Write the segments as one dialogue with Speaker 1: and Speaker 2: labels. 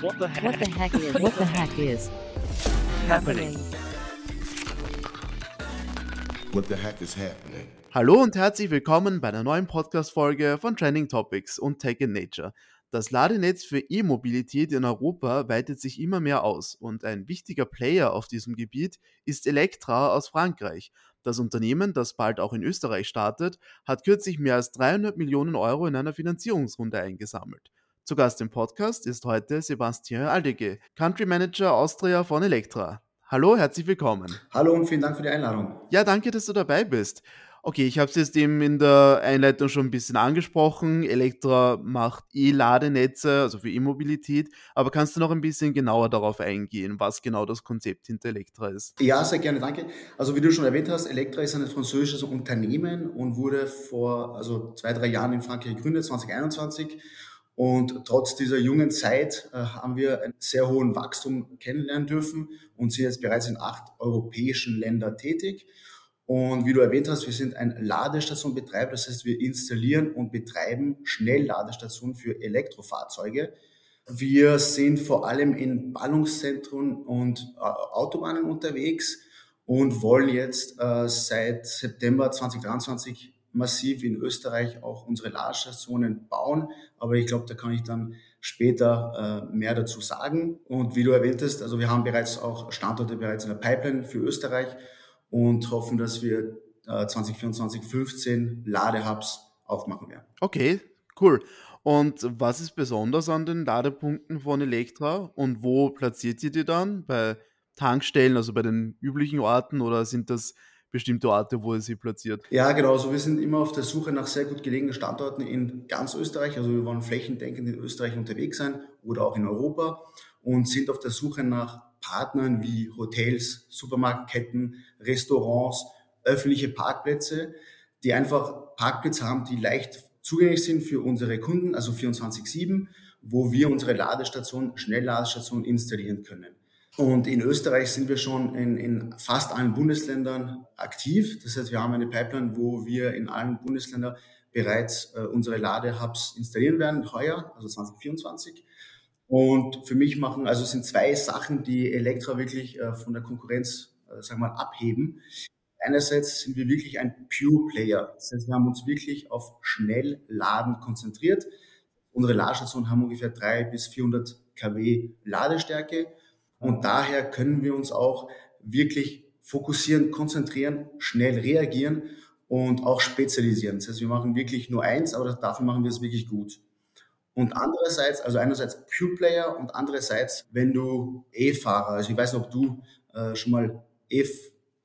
Speaker 1: What the heck?
Speaker 2: What the heck is what the heck is
Speaker 1: happening?
Speaker 3: What the heck is happening?
Speaker 4: Hallo und herzlich willkommen bei einer neuen Podcast-Folge von Trending Topics und Tech in Nature. Das Ladenetz für E-Mobilität in Europa weitet sich immer mehr aus und ein wichtiger Player auf diesem Gebiet ist Electra aus Frankreich. Das Unternehmen, das bald auch in Österreich startet, hat kürzlich mehr als 300 Millionen Euro in einer Finanzierungsrunde eingesammelt. Zu Gast im Podcast ist heute Sebastian Aldege, Country Manager Austria von Electra. Hallo, herzlich willkommen.
Speaker 5: Hallo und vielen Dank für die Einladung.
Speaker 4: Ja, danke, dass du dabei bist. Okay, ich habe es jetzt eben in der Einleitung schon ein bisschen angesprochen. Elektra macht E-Ladenetze, also für E-Mobilität. Aber kannst du noch ein bisschen genauer darauf eingehen, was genau das Konzept hinter Elektra ist?
Speaker 5: Ja, sehr gerne, danke. Also wie du schon erwähnt hast, Elektra ist ein französisches Unternehmen und wurde vor also zwei, drei Jahren in Frankreich gegründet, 2021. Und trotz dieser jungen Zeit äh, haben wir einen sehr hohen Wachstum kennenlernen dürfen und sind jetzt bereits in acht europäischen Ländern tätig. Und wie du erwähnt hast, wir sind ein Ladestationbetreiber, das heißt, wir installieren und betreiben Schnellladestationen für Elektrofahrzeuge. Wir sind vor allem in Ballungszentren und äh, Autobahnen unterwegs und wollen jetzt äh, seit September 2023 massiv in Österreich auch unsere Ladestationen bauen. Aber ich glaube, da kann ich dann später äh, mehr dazu sagen. Und wie du erwähnt hast, also wir haben bereits auch Standorte bereits in der Pipeline für Österreich und hoffen, dass wir äh, 2024 15 Ladehubs aufmachen werden.
Speaker 4: Okay, cool. Und was ist besonders an den Ladepunkten von Elektra und wo platziert ihr die dann? Bei Tankstellen, also bei den üblichen Orten oder sind das bestimmte Orte, wo ihr sie platziert?
Speaker 5: Ja, genau. Also wir sind immer auf der Suche nach sehr gut gelegenen Standorten in ganz Österreich. Also wir wollen flächendeckend in Österreich unterwegs sein oder auch in Europa und sind auf der Suche nach Partnern wie Hotels, Supermarktketten, Restaurants, öffentliche Parkplätze, die einfach Parkplätze haben, die leicht zugänglich sind für unsere Kunden, also 24-7, wo wir unsere Ladestation, Schnellladestation installieren können. Und in Österreich sind wir schon in, in, fast allen Bundesländern aktiv. Das heißt, wir haben eine Pipeline, wo wir in allen Bundesländern bereits äh, unsere Ladehubs installieren werden, heuer, also 2024. Und für mich machen, also sind zwei Sachen, die Elektra wirklich äh, von der Konkurrenz, äh, sagen wir mal, abheben. Einerseits sind wir wirklich ein Pure Player. Das heißt, wir haben uns wirklich auf Schnellladen konzentriert. Unsere Ladestationen haben ungefähr drei bis 400 kW Ladestärke. Und daher können wir uns auch wirklich fokussieren, konzentrieren, schnell reagieren und auch spezialisieren. Das heißt, wir machen wirklich nur eins, aber dafür machen wir es wirklich gut. Und andererseits, also einerseits Pure Player und andererseits, wenn du E-Fahrer, also ich weiß nicht, ob du äh, schon mal E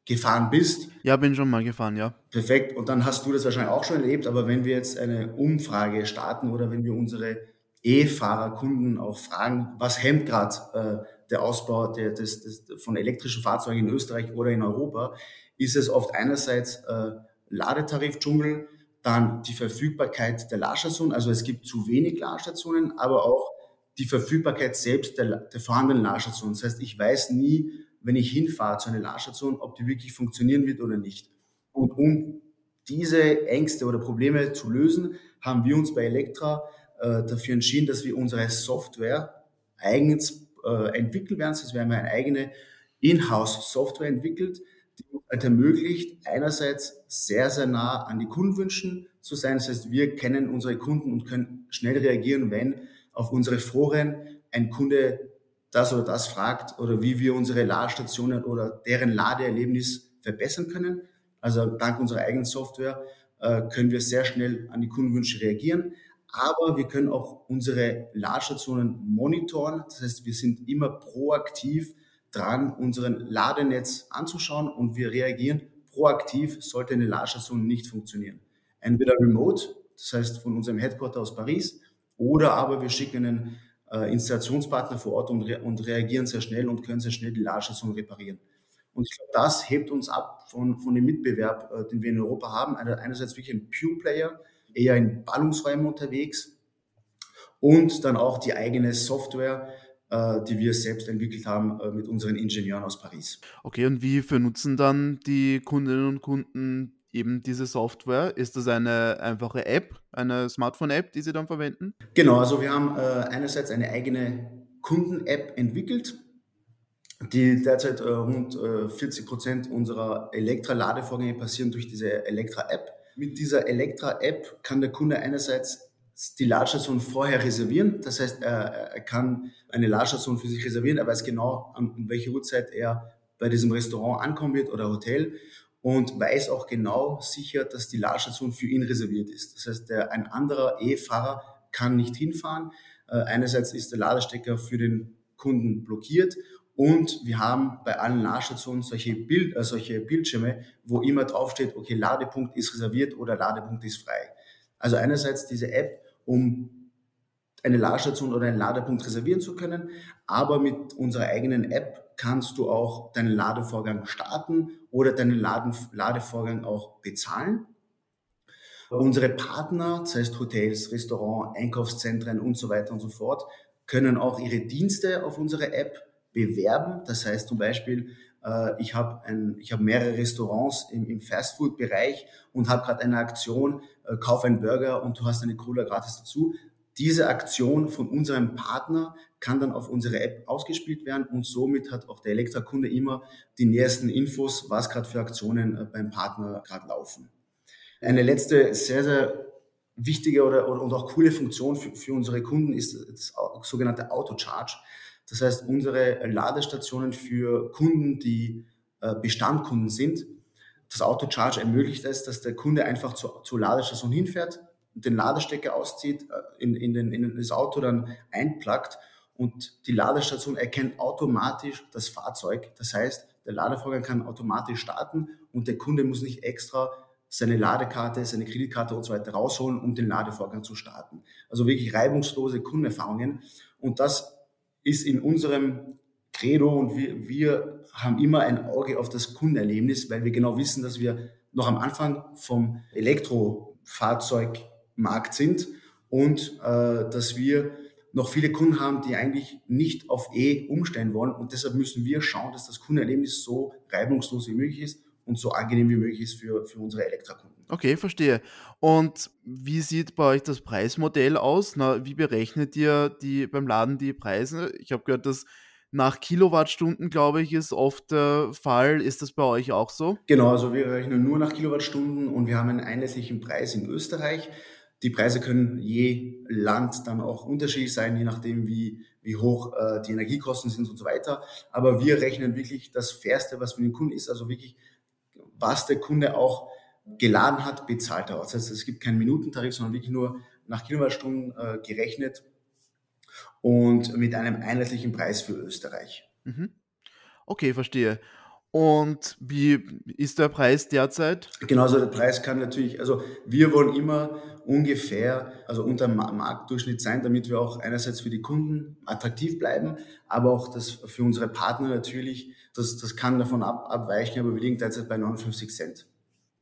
Speaker 5: gefahren bist.
Speaker 4: Ja, bin schon mal gefahren, ja.
Speaker 5: Perfekt. Und dann hast du das wahrscheinlich auch schon erlebt, aber wenn wir jetzt eine Umfrage starten oder wenn wir unsere E-Fahrer-Kunden auch fragen, was hemmt gerade äh, der Ausbau der, des, des, von elektrischen Fahrzeugen in Österreich oder in Europa, ist es oft einerseits äh, Ladetarif-Dschungel, dann die Verfügbarkeit der Ladestationen, also es gibt zu wenig Ladestationen, aber auch die Verfügbarkeit selbst der, der vorhandenen Ladestationen. Das heißt, ich weiß nie, wenn ich hinfahre zu einer Ladestation, ob die wirklich funktionieren wird oder nicht. Und um diese Ängste oder Probleme zu lösen, haben wir uns bei Elektra äh, dafür entschieden, dass wir unsere Software eigens äh, entwickeln werden. Das heißt, wir haben eine eigene Inhouse-Software entwickelt, die halt ermöglicht, einerseits sehr, sehr nah an die Kundenwünschen zu sein. Das heißt, wir kennen unsere Kunden und können schnell reagieren, wenn auf unsere Foren ein Kunde das oder das fragt oder wie wir unsere Ladestationen oder deren Ladeerlebnis verbessern können. Also dank unserer eigenen Software äh, können wir sehr schnell an die Kundenwünsche reagieren. Aber wir können auch unsere Ladestationen monitoren. Das heißt, wir sind immer proaktiv dran, unseren Ladenetz anzuschauen und wir reagieren proaktiv, sollte eine Ladestation nicht funktionieren. Entweder remote, das heißt von unserem Headquarter aus Paris, oder aber wir schicken einen äh, Installationspartner vor Ort und, re und, reagieren sehr schnell und können sehr schnell die Ladestation reparieren. Und ich glaube, das hebt uns ab von, von dem Mitbewerb, äh, den wir in Europa haben. Einerseits wirklich ein Pure Player, eher in Ballungsräumen unterwegs und dann auch die eigene Software, äh, die wir selbst entwickelt haben äh, mit unseren Ingenieuren aus Paris.
Speaker 4: Okay, und wie nutzen dann die Kundinnen und Kunden eben diese Software? Ist das eine einfache App, eine Smartphone-App, die Sie dann verwenden?
Speaker 5: Genau, also wir haben äh, einerseits eine eigene Kunden-App entwickelt, die derzeit rund äh, 40 Prozent unserer Elektra-Ladevorgänge passieren durch diese Elektra-App. Mit dieser Elektra-App kann der Kunde einerseits die Ladestation vorher reservieren. Das heißt, er, kann eine Ladestation für sich reservieren. Er weiß genau, an, um welche Uhrzeit er bei diesem Restaurant ankommen wird oder Hotel und weiß auch genau sicher, dass die Ladestation für ihn reserviert ist. Das heißt, der, ein anderer E-Fahrer kann nicht hinfahren. Äh, einerseits ist der Ladestecker für den Kunden blockiert und wir haben bei allen Ladestationen solche, Bild, äh, solche Bildschirme, wo immer draufsteht, okay, Ladepunkt ist reserviert oder Ladepunkt ist frei. Also einerseits diese App, um eine Ladestation oder einen Ladepunkt reservieren zu können, aber mit unserer eigenen App kannst du auch deinen Ladevorgang starten oder deinen Laden, Ladevorgang auch bezahlen. Unsere Partner, das heißt Hotels, Restaurants, Einkaufszentren und so weiter und so fort, können auch ihre Dienste auf unserer App bewerben. Das heißt zum Beispiel, äh, ich habe hab mehrere Restaurants im, im Fastfood-Bereich und habe gerade eine Aktion, äh, kauf einen Burger und du hast eine Cola gratis dazu. Diese Aktion von unserem Partner kann dann auf unsere App ausgespielt werden und somit hat auch der Elektra-Kunde immer die nächsten Infos, was gerade für Aktionen äh, beim Partner gerade laufen. Eine letzte sehr, sehr wichtige oder, oder und auch coole Funktion für, für unsere Kunden ist das sogenannte Auto-Charge. Das heißt, unsere Ladestationen für Kunden, die äh, Bestandkunden sind, das Auto-Charge ermöglicht es, dass der Kunde einfach zur, zur Ladestation hinfährt, den Ladestecker auszieht, äh, in, in, den, in das Auto dann einplackt und die Ladestation erkennt automatisch das Fahrzeug. Das heißt, der Ladevorgang kann automatisch starten und der Kunde muss nicht extra seine Ladekarte, seine Kreditkarte und so weiter rausholen, um den Ladevorgang zu starten. Also wirklich reibungslose Kundenerfahrungen. Und das ist in unserem Credo und wir, wir haben immer ein Auge auf das Kundenerlebnis, weil wir genau wissen, dass wir noch am Anfang vom Elektrofahrzeugmarkt sind und äh, dass wir noch viele Kunden haben, die eigentlich nicht auf E umstellen wollen. Und deshalb müssen wir schauen, dass das Kundenerlebnis so reibungslos wie möglich ist und so angenehm wie möglich ist für, für unsere Elektrakunden.
Speaker 4: Okay, verstehe. Und wie sieht bei euch das Preismodell aus? Na, wie berechnet ihr die beim Laden die Preise? Ich habe gehört, dass nach Kilowattstunden, glaube ich, ist oft der Fall. Ist das bei euch auch so?
Speaker 5: Genau, also wir rechnen nur nach Kilowattstunden und wir haben einen einheitlichen Preis in Österreich. Die Preise können je Land dann auch unterschiedlich sein, je nachdem, wie, wie hoch äh, die Energiekosten sind und so weiter. Aber wir rechnen wirklich das Fairste, was für den Kunden ist, also wirklich, was der Kunde auch geladen hat, bezahlt er. Das heißt, es gibt keinen Minutentarif, sondern wirklich nur nach Kilowattstunden äh, gerechnet und mit einem einheitlichen Preis für Österreich.
Speaker 4: Mhm. Okay, verstehe. Und wie ist der Preis derzeit?
Speaker 5: Genauso der Preis kann natürlich, also wir wollen immer ungefähr, also unter dem Marktdurchschnitt sein, damit wir auch einerseits für die Kunden attraktiv bleiben, aber auch das für unsere Partner natürlich, das, das kann davon ab, abweichen, aber wir liegen derzeit bei 59 Cent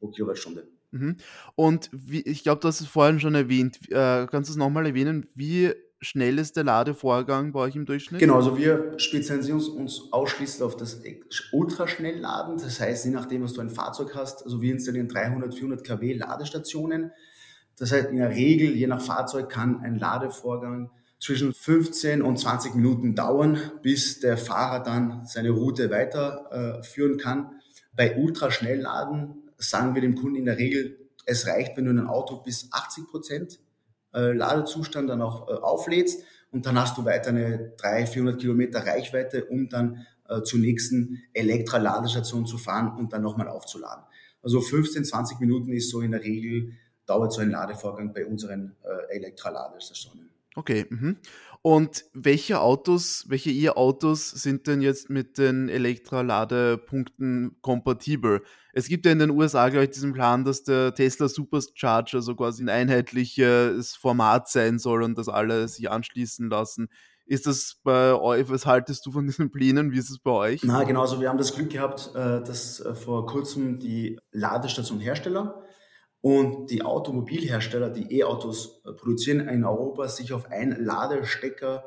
Speaker 5: pro Kilowattstunde.
Speaker 4: Mhm. Und wie, ich glaube, du hast es vorhin schon erwähnt. Äh, kannst du es nochmal erwähnen? Wie schnell ist der Ladevorgang bei euch im Durchschnitt?
Speaker 5: Genau, also wir spezialisieren uns ausschließlich auf das Ultraschnellladen. Das heißt, je nachdem, was du ein Fahrzeug hast, also wir installieren 300, 400 kW Ladestationen. Das heißt, in der Regel, je nach Fahrzeug, kann ein Ladevorgang zwischen 15 und 20 Minuten dauern, bis der Fahrer dann seine Route weiterführen äh, kann. Bei Ultraschnellladen sagen wir dem Kunden in der Regel, es reicht, wenn du ein Auto bis 80 Prozent äh, Ladezustand dann auch äh, auflädst und dann hast du weiter eine 300, 400 Kilometer Reichweite, um dann äh, zur nächsten Elektra-Ladestation zu fahren und dann nochmal aufzuladen. Also 15, 20 Minuten ist so in der Regel, dauert so ein Ladevorgang bei unseren Elektra-Ladestationen.
Speaker 4: Okay. Mhm. Und welche Autos, welche E-Autos sind denn jetzt mit den Elektroladepunkten kompatibel? Es gibt ja in den USA, glaube ich, diesen Plan, dass der Tesla Supercharger so quasi ein einheitliches Format sein soll und dass alle sich anschließen lassen. Ist das bei euch, was haltest du von diesen Plänen? Wie ist es bei euch?
Speaker 5: Na, genauso. Wir haben das Glück gehabt, äh, dass äh, vor kurzem die Ladestationhersteller und die Automobilhersteller, die E-Autos äh, produzieren in Europa, sich auf einen Ladestecker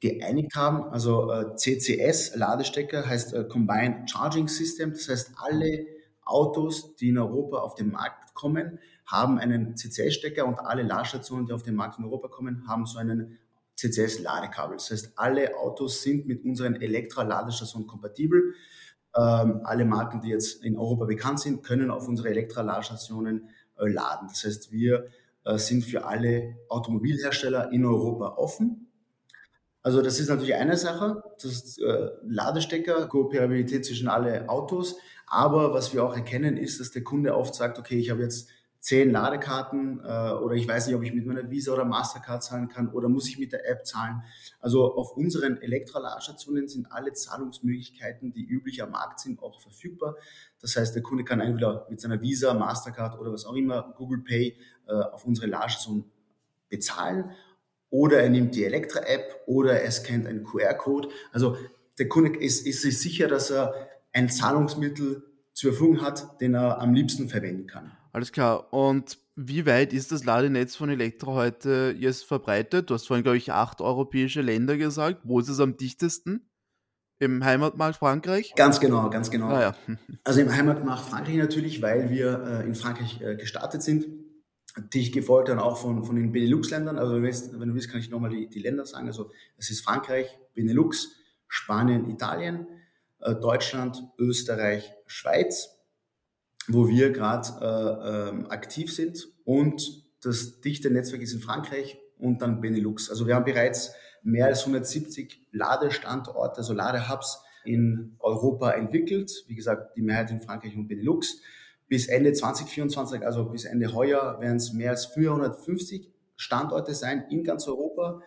Speaker 5: geeinigt haben. Also äh, CCS, Ladestecker, heißt äh, Combined Charging System. Das heißt, alle Autos, die in Europa auf den Markt kommen, haben einen CCS-Stecker und alle Ladestationen, die auf den Markt in Europa kommen, haben so einen CCS-Ladekabel. Das heißt, alle Autos sind mit unseren Elektra-Ladestationen kompatibel. Ähm, alle Marken, die jetzt in Europa bekannt sind, können auf unsere Elektra-Ladestationen laden. Das heißt, wir äh, sind für alle Automobilhersteller in Europa offen. Also das ist natürlich eine Sache, das äh, Ladestecker, Kooperabilität zwischen alle Autos. Aber was wir auch erkennen, ist, dass der Kunde oft sagt, okay, ich habe jetzt zehn Ladekarten äh, oder ich weiß nicht, ob ich mit meiner Visa oder Mastercard zahlen kann oder muss ich mit der App zahlen. Also auf unseren Elektroladestationen sind alle Zahlungsmöglichkeiten, die üblich am Markt sind, auch verfügbar. Das heißt, der Kunde kann entweder mit seiner Visa, Mastercard oder was auch immer, Google Pay äh, auf unsere Ladestation bezahlen oder er nimmt die Elektra-App oder er scannt einen QR-Code. Also der Kunde ist, ist sich sicher, dass er ein Zahlungsmittel zur Verfügung hat, den er am liebsten verwenden kann.
Speaker 4: Alles klar. Und wie weit ist das Ladenetz von Elektro heute jetzt verbreitet? Du hast vorhin, glaube ich, acht europäische Länder gesagt. Wo ist es am dichtesten? Im Heimatmarkt Frankreich?
Speaker 5: Ganz genau, ganz genau.
Speaker 4: Ah, ja.
Speaker 5: Also im Heimatmarkt Frankreich natürlich, weil wir äh, in Frankreich äh, gestartet sind. Dich gefolgt dann auch von, von den Benelux-Ländern. Also wenn du, willst, wenn du willst, kann ich nochmal die, die Länder sagen. Also es ist Frankreich, Benelux, Spanien, Italien, äh, Deutschland, Österreich, Schweiz wo wir gerade äh, ähm, aktiv sind. Und das dichte Netzwerk ist in Frankreich und dann Benelux. Also wir haben bereits mehr als 170 Ladestandorte, also Ladehubs in Europa entwickelt. Wie gesagt, die Mehrheit in Frankreich und Benelux. Bis Ende 2024, also bis Ende heuer, werden es mehr als 450 Standorte sein in ganz Europa.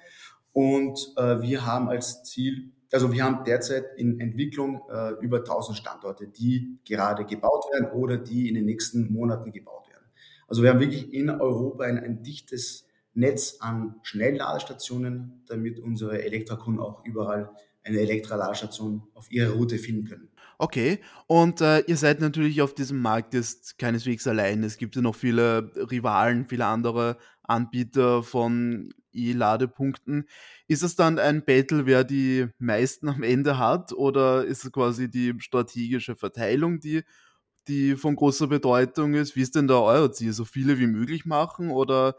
Speaker 5: Und äh, wir haben als Ziel also wir haben derzeit in Entwicklung äh, über 1000 Standorte, die gerade gebaut werden oder die in den nächsten Monaten gebaut werden. Also wir haben wirklich in Europa ein, ein dichtes Netz an Schnellladestationen, damit unsere Elektrokunden auch überall eine Elektroladestation auf ihrer Route finden können.
Speaker 4: Okay, und äh, ihr seid natürlich auf diesem Markt jetzt keineswegs allein. Es gibt ja noch viele Rivalen, viele andere Anbieter von E-Ladepunkten. Ist es dann ein Battle, wer die meisten am Ende hat, oder ist es quasi die strategische Verteilung, die, die von großer Bedeutung ist? Wie ist denn da euer Ziel? So viele wie möglich machen oder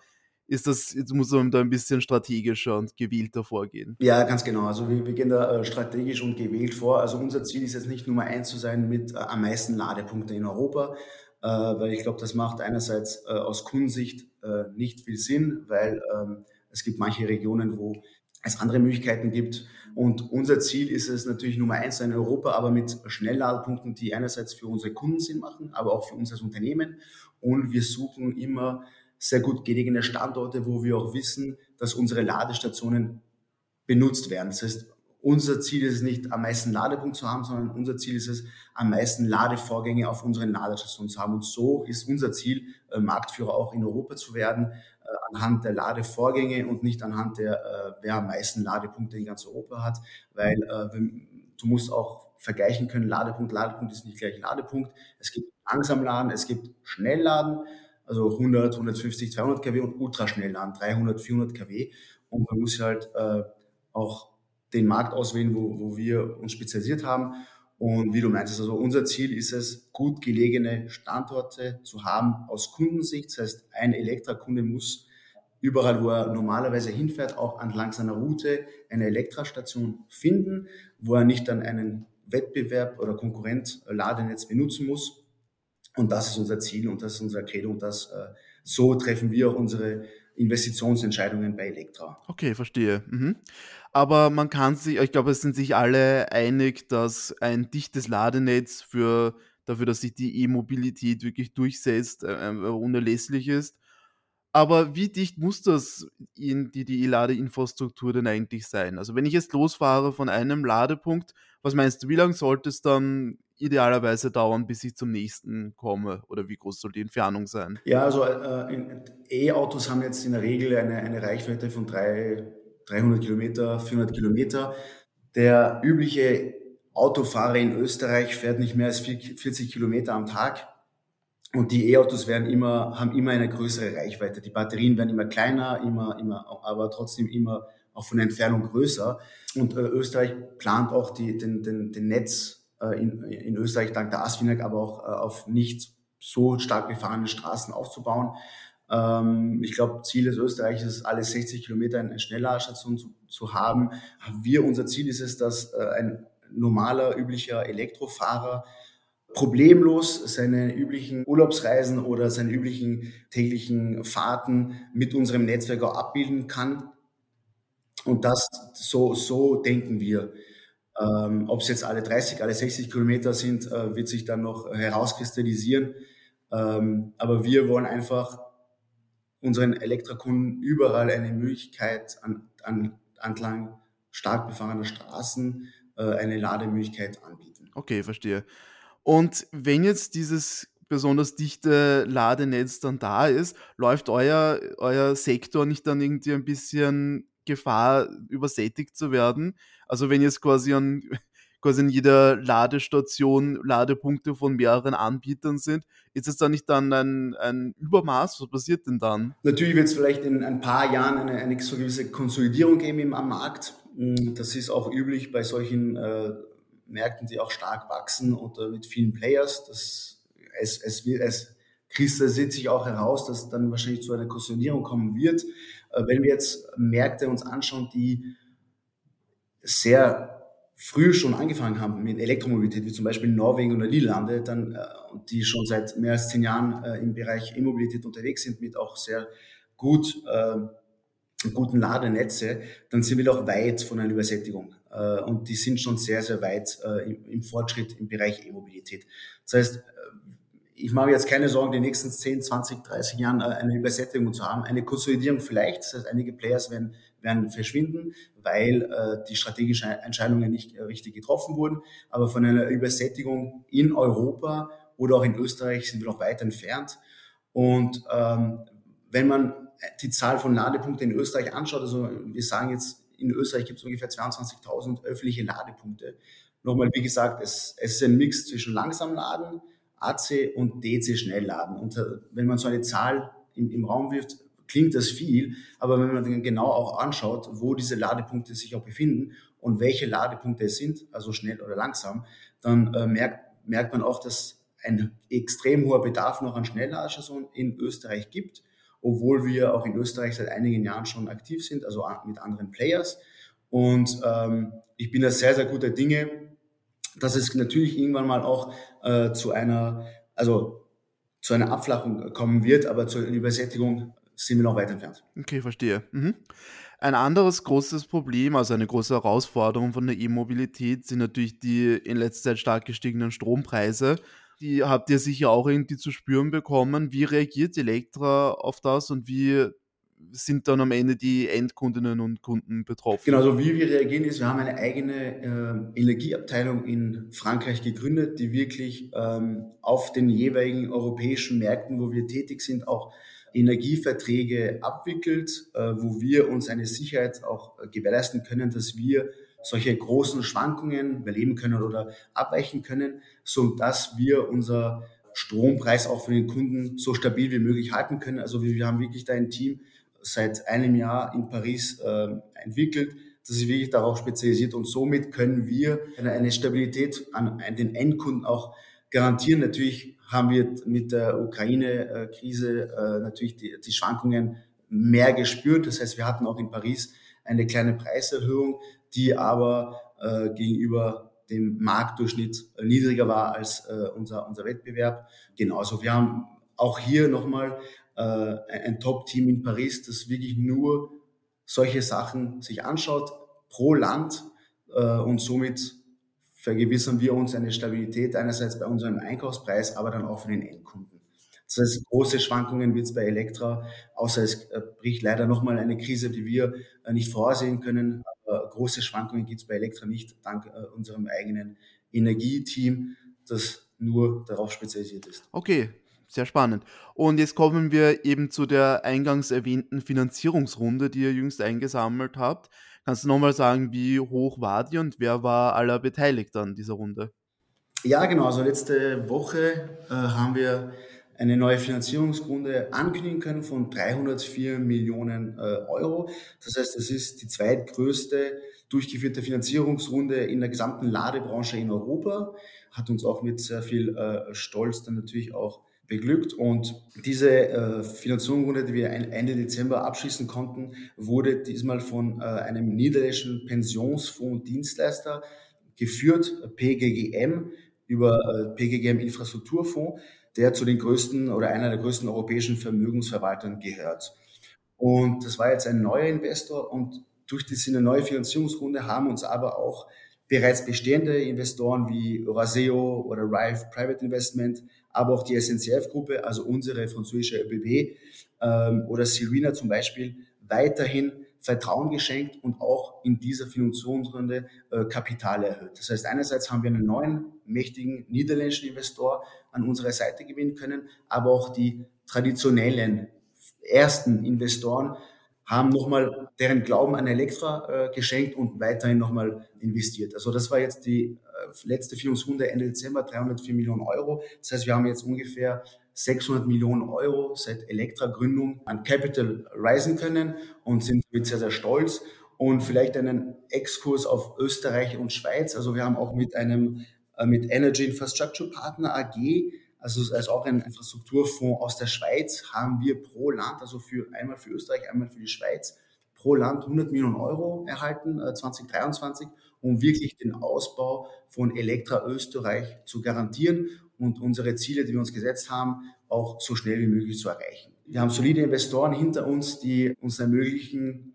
Speaker 4: ist das, jetzt muss man da ein bisschen strategischer und gewählter vorgehen?
Speaker 5: Ja, ganz genau. Also wir, wir gehen da äh, strategisch und gewählt vor. Also unser Ziel ist jetzt nicht Nummer eins zu sein mit äh, am meisten Ladepunkten in Europa, äh, weil ich glaube, das macht einerseits äh, aus Kundensicht nicht viel Sinn, weil ähm, es gibt manche Regionen, wo es andere Möglichkeiten gibt. Und unser Ziel ist es natürlich Nummer eins in Europa, aber mit Schnellladepunkten, die einerseits für unsere Kunden Sinn machen, aber auch für uns als Unternehmen. Und wir suchen immer sehr gut gelegene Standorte, wo wir auch wissen, dass unsere Ladestationen benutzt werden. Das heißt, unser Ziel ist es nicht, am meisten Ladepunkt zu haben, sondern unser Ziel ist es, am meisten Ladevorgänge auf unseren Ladestationen zu haben. Und so ist unser Ziel, äh, Marktführer auch in Europa zu werden, anhand der Ladevorgänge und nicht anhand der, äh, wer am meisten Ladepunkte in ganz Europa hat, weil äh, du musst auch vergleichen können, Ladepunkt, Ladepunkt ist nicht gleich Ladepunkt. Es gibt Langsamladen, es gibt Schnellladen, also 100, 150, 200 kW und Ultraschnellladen, 300, 400 kW. Und man muss halt äh, auch den Markt auswählen, wo, wo wir uns spezialisiert haben. Und wie du meintest, also unser Ziel ist es, gut gelegene Standorte zu haben aus Kundensicht. Das heißt, ein Elektrakunde muss überall, wo er normalerweise hinfährt, auch entlang seiner Route eine Elektrastation finden, wo er nicht dann einen Wettbewerb oder Konkurrent Ladenetz benutzen muss. Und das ist unser Ziel und das ist unsere Credo und das, äh, so treffen wir auch unsere Investitionsentscheidungen bei Elektra.
Speaker 4: Okay, verstehe. Mhm. Aber man kann sich, ich glaube, es sind sich alle einig, dass ein dichtes Ladenetz für, dafür, dass sich die E-Mobilität wirklich durchsetzt, äh, äh, unerlässlich ist. Aber wie dicht muss das in die, die E-Ladeinfrastruktur denn eigentlich sein? Also wenn ich jetzt losfahre von einem Ladepunkt, was meinst du, wie lange sollte es dann idealerweise dauern, bis ich zum nächsten komme? Oder wie groß soll die Entfernung sein?
Speaker 5: Ja, also äh, E-Autos haben jetzt in der Regel eine, eine Reichweite von drei, 300 Kilometer, 400 Kilometer. Der übliche Autofahrer in Österreich fährt nicht mehr als 40 Kilometer am Tag. Und die E-Autos werden immer, haben immer eine größere Reichweite. Die Batterien werden immer kleiner, immer, immer, aber trotzdem immer auch von der Entfernung größer. Und äh, Österreich plant auch die, den, den, den Netz äh, in, in Österreich dank der ASFINAG, aber auch äh, auf nicht so stark befahrene Straßen aufzubauen. Ähm, ich glaube, Ziel des Österreichs alle 60 Kilometer eine Schnellladestation zu, zu haben. Wir, unser Ziel ist es, dass äh, ein normaler, üblicher Elektrofahrer problemlos seine üblichen Urlaubsreisen oder seine üblichen täglichen Fahrten mit unserem Netzwerk auch abbilden kann. Und das, so, so denken wir. Ähm, Ob es jetzt alle 30, alle 60 Kilometer sind, äh, wird sich dann noch herauskristallisieren. Ähm, aber wir wollen einfach unseren Elektrokunden überall eine Möglichkeit an, an, entlang stark befahrener Straßen äh, eine Lademöglichkeit anbieten.
Speaker 4: Okay, verstehe. Und wenn jetzt dieses besonders dichte Ladenetz dann da ist, läuft euer, euer Sektor nicht dann irgendwie ein bisschen Gefahr, übersättigt zu werden? Also wenn jetzt quasi an quasi in jeder Ladestation Ladepunkte von mehreren Anbietern sind, ist es da nicht dann ein, ein Übermaß? Was passiert denn dann?
Speaker 5: Natürlich wird es vielleicht in ein paar Jahren eine, eine so gewisse Konsolidierung geben im, am Markt. Mm, das ist auch üblich bei solchen äh, Märkten, die auch stark wachsen und äh, mit vielen Players. Das, es, es, wird, es kristallisiert sich auch heraus, dass dann wahrscheinlich zu einer Konsolidierung kommen wird. Äh, wenn wir jetzt Märkte uns anschauen, die sehr früh schon angefangen haben mit Elektromobilität, wie zum Beispiel Norwegen oder Niederlande, dann, äh, die schon seit mehr als zehn Jahren äh, im Bereich E-Mobilität unterwegs sind, mit auch sehr gut, äh, guten Ladenetze, dann sind wir doch weit von einer Übersättigung. Äh, und die sind schon sehr, sehr weit äh, im, Fortschritt im Bereich E-Mobilität. Das heißt, äh, ich mache jetzt keine Sorgen, die nächsten 10, 20, 30 Jahren eine Übersättigung zu haben. Eine Konsolidierung vielleicht, das heißt, einige Players werden werden verschwinden, weil äh, die strategischen Entscheidungen nicht äh, richtig getroffen wurden. Aber von einer Übersättigung in Europa oder auch in Österreich sind wir noch weit entfernt. Und ähm, wenn man die Zahl von Ladepunkten in Österreich anschaut, also wir sagen jetzt, in Österreich gibt es ungefähr 22.000 öffentliche Ladepunkte. Nochmal, wie gesagt, es, es ist ein Mix zwischen Langsamladen, AC und DC Schnellladen. Und äh, wenn man so eine Zahl im, im Raum wirft, klingt das viel, aber wenn man genau auch anschaut, wo diese Ladepunkte sich auch befinden und welche Ladepunkte es sind, also schnell oder langsam, dann äh, merkt, merkt man auch, dass ein extrem hoher Bedarf noch an Schnellladestationen in Österreich gibt, obwohl wir auch in Österreich seit einigen Jahren schon aktiv sind, also mit anderen Players. Und ähm, ich bin da sehr, sehr guter Dinge, dass es natürlich irgendwann mal auch äh, zu einer, also zu einer Abflachung kommen wird, aber zur Übersättigung sind wir noch weit entfernt.
Speaker 4: Okay, verstehe. Mhm. Ein anderes großes Problem, also eine große Herausforderung von der E-Mobilität, sind natürlich die in letzter Zeit stark gestiegenen Strompreise. Die habt ihr sicher auch irgendwie zu spüren bekommen. Wie reagiert Elektra auf das und wie sind dann am Ende die Endkundinnen und Kunden betroffen?
Speaker 5: Genau, also wie wir reagieren ist, wir haben eine eigene äh, Energieabteilung in Frankreich gegründet, die wirklich ähm, auf den jeweiligen europäischen Märkten, wo wir tätig sind, auch Energieverträge abwickelt, äh, wo wir uns eine Sicherheit auch äh, gewährleisten können, dass wir solche großen Schwankungen überleben können oder abweichen können, so dass wir unser Strompreis auch für den Kunden so stabil wie möglich halten können. Also wir haben wirklich da ein Team seit einem Jahr in Paris äh, entwickelt, das sich wirklich darauf spezialisiert und somit können wir eine, Stabilität an, an den Endkunden auch garantieren. Natürlich haben wir mit der Ukraine-Krise äh, natürlich die, die Schwankungen mehr gespürt. Das heißt, wir hatten auch in Paris eine kleine Preiserhöhung, die aber äh, gegenüber dem Marktdurchschnitt niedriger war als äh, unser, unser Wettbewerb. Genauso, wir haben auch hier nochmal äh, ein Top-Team in Paris, das wirklich nur solche Sachen sich anschaut pro Land äh, und somit vergewissern wir uns eine Stabilität einerseits bei unserem Einkaufspreis, aber dann auch für den Endkunden. Das heißt, große Schwankungen wird es bei Elektra, außer es äh, bricht leider nochmal eine Krise, die wir äh, nicht vorsehen können. Aber große Schwankungen gibt es bei Elektra nicht, dank äh, unserem eigenen Energieteam, das nur darauf spezialisiert ist.
Speaker 4: Okay, sehr spannend. Und jetzt kommen wir eben zu der eingangs erwähnten Finanzierungsrunde, die ihr jüngst eingesammelt habt. Kannst du nochmal sagen, wie hoch war die und wer war aller beteiligt an dieser Runde?
Speaker 5: Ja, genau. Also letzte Woche äh, haben wir eine neue Finanzierungsrunde ankündigen können von 304 Millionen äh, Euro. Das heißt, es ist die zweitgrößte durchgeführte Finanzierungsrunde in der gesamten Ladebranche in Europa. Hat uns auch mit sehr viel äh, Stolz dann natürlich auch beglückt. Und diese äh, Finanzierungsrunde, die wir Ende Dezember abschließen konnten, wurde diesmal von äh, einem niederländischen Pensionsfonds Dienstleister geführt, PGGM, über äh, PGGM Infrastrukturfonds, der zu den größten oder einer der größten europäischen Vermögensverwaltern gehört. Und das war jetzt ein neuer Investor und durch diese neue Finanzierungsrunde haben uns aber auch bereits bestehende Investoren wie Raseo oder Rive Private Investment, aber auch die SNCF-Gruppe, also unsere französische ÖBB ähm, oder Silvina zum Beispiel, weiterhin Vertrauen geschenkt und auch in dieser Finanzierungsrunde äh, Kapital erhöht. Das heißt, einerseits haben wir einen neuen, mächtigen niederländischen Investor an unserer Seite gewinnen können, aber auch die traditionellen ersten Investoren haben nochmal deren Glauben an Elektra äh, geschenkt und weiterhin nochmal investiert. Also das war jetzt die äh, letzte Finanzierungsrunde Ende Dezember, 304 Millionen Euro. Das heißt, wir haben jetzt ungefähr 600 Millionen Euro seit Elektra-Gründung an Capital reisen können und sind damit sehr, sehr stolz. Und vielleicht einen Exkurs auf Österreich und Schweiz. Also wir haben auch mit einem, äh, mit Energy Infrastructure Partner AG also als auch ein Infrastrukturfonds aus der Schweiz haben wir pro Land, also für einmal für Österreich, einmal für die Schweiz, pro Land 100 Millionen Euro erhalten äh, 2023, um wirklich den Ausbau von Elektra Österreich zu garantieren und unsere Ziele, die wir uns gesetzt haben, auch so schnell wie möglich zu erreichen. Wir haben solide Investoren hinter uns, die uns ermöglichen, äh,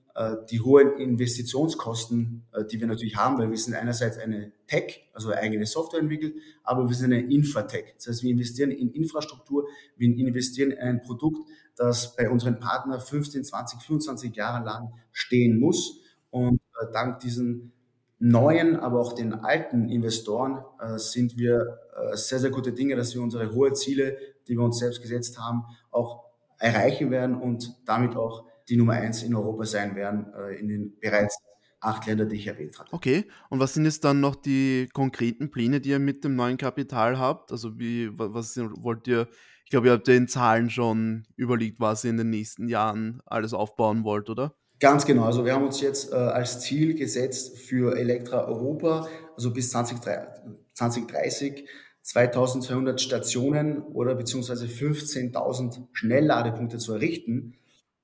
Speaker 5: die hohen Investitionskosten, äh, die wir natürlich haben, weil wir sind einerseits eine Tech, also eigene Software entwickelt, aber wir sind eine Infratech. Das heißt, wir investieren in Infrastruktur, wir investieren in ein Produkt, das bei unseren Partnern 15, 20, 25 Jahre lang stehen muss. Und äh, dank diesen neuen, aber auch den alten Investoren sind wir sehr, sehr gute Dinge, dass wir unsere hohen Ziele, die wir uns selbst gesetzt haben, auch erreichen werden und damit auch die Nummer eins in Europa sein werden, äh, in den bereits acht Ländern, die ich erwähnt habe.
Speaker 4: Okay, und was sind jetzt dann noch die konkreten Pläne, die ihr mit dem neuen Kapital habt? Also wie, was wollt ihr, ich glaube, ihr habt ja in Zahlen schon überlegt, was ihr in den nächsten Jahren alles aufbauen wollt, oder?
Speaker 5: Ganz genau. Also wir haben uns jetzt äh, als Ziel gesetzt für Elektra Europa, also bis 2030, 2200 Stationen oder beziehungsweise 15.000 Schnellladepunkte zu errichten.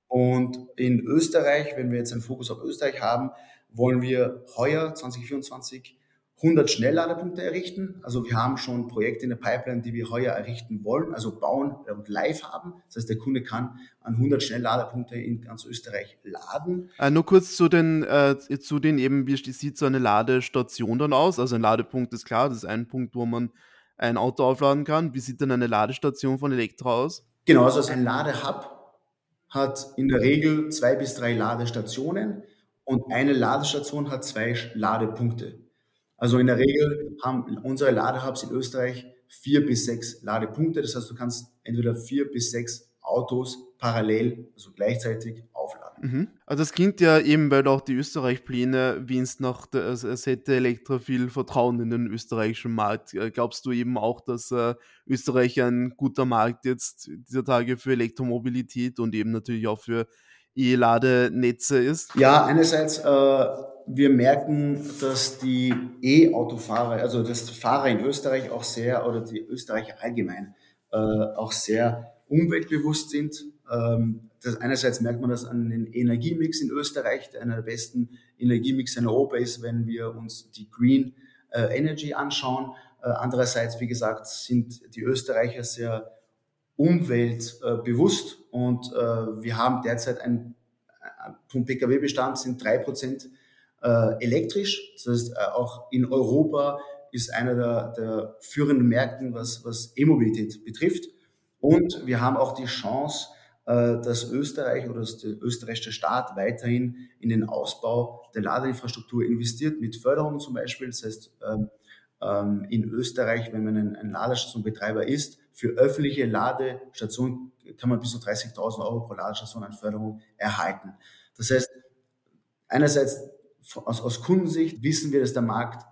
Speaker 5: Und in Österreich, wenn wir jetzt einen Fokus auf Österreich haben, wollen wir heuer 2024 100 Schnellladepunkte errichten. Also wir haben schon Projekte in der Pipeline, die wir heuer errichten wollen, also bauen und live haben. Das heißt, der Kunde kann an 100 Schnellladepunkte in ganz Österreich laden.
Speaker 4: Äh, nur kurz zu den, äh, zu den eben, wie sieht so eine Ladestation dann aus? Also ein Ladepunkt ist klar, das ist ein Punkt, wo man ein Auto aufladen kann. Wie sieht denn eine Ladestation von Elektro aus?
Speaker 5: Genau, also ein Ladehub hat in der Regel zwei bis drei Ladestationen und eine Ladestation hat zwei Ladepunkte. Also in der Regel haben unsere Ladehubs in Österreich vier bis sechs Ladepunkte. Das heißt, du kannst entweder vier bis sechs Autos parallel, also gleichzeitig.
Speaker 4: Mhm. Also das klingt ja eben, weil auch die Österreich-Pläne wienst nach, also es hätte Elektra viel Vertrauen in den österreichischen Markt. Äh, glaubst du eben auch, dass äh, Österreich ein guter Markt jetzt dieser Tage für Elektromobilität und eben natürlich auch für E-Ladenetze ist?
Speaker 5: Ja, einerseits, äh, wir merken, dass die E-Autofahrer, also dass Fahrer in Österreich auch sehr, oder die Österreicher allgemein, äh, auch sehr umweltbewusst sind. Ähm, das einerseits merkt man das an den Energiemix in Österreich, der einer der besten Energiemix in Europa ist, wenn wir uns die Green äh, Energy anschauen. Äh, andererseits, wie gesagt, sind die Österreicher sehr umweltbewusst und äh, wir haben derzeit ein, vom Pkw-Bestand sind drei Prozent elektrisch. Das heißt, auch in Europa ist einer der, der führenden Märkten, was, was E-Mobilität betrifft. Und wir haben auch die Chance, äh, dass Österreich oder dass der österreichische Staat weiterhin in den Ausbau der Ladeinfrastruktur investiert, mit Förderungen zum Beispiel. Das heißt, ähm, ähm, in Österreich, wenn man ein, Ladestationbetreiber ist, für öffentliche Ladestationen kann man bis zu 30.000 Euro pro Ladestation an Förderung erhalten. Das heißt, einerseits aus, aus Kundensicht wissen wir, dass der Markt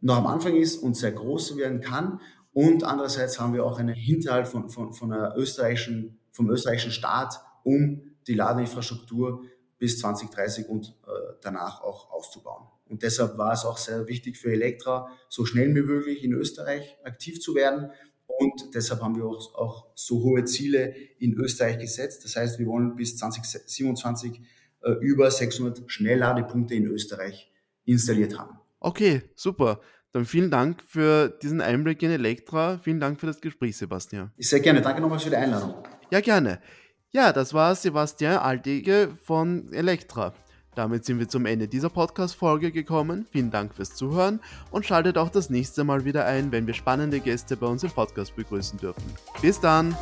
Speaker 5: noch am Anfang ist und sehr groß werden kann. Und andererseits haben wir auch einen Hinterhalt von, von, von einer österreichischen, vom österreichischen Staat, um die Ladeinfrastruktur bis 2030 und äh, danach auch auszubauen. Und deshalb war es auch sehr wichtig für Elektra, so schnell wie möglich in Österreich aktiv zu werden. Und deshalb haben wir auch, auch so hohe Ziele in Österreich gesetzt. Das heißt, wir wollen bis 2027 äh, über 600 Schnellladepunkte in Österreich installiert haben.
Speaker 4: Okay, super. Dann vielen Dank für diesen Einblick in Elektra. Vielen Dank für das Gespräch, Sebastian.
Speaker 5: Sehr gerne. Danke nochmals für die Einladung.
Speaker 4: Ja, gerne. Ja, das war Sebastian Aldege von Elektra. Damit sind wir zum Ende dieser Podcast-Folge gekommen. Vielen Dank fürs Zuhören und schaltet auch das nächste Mal wieder ein, wenn wir spannende Gäste bei uns im Podcast begrüßen dürfen. Bis dann!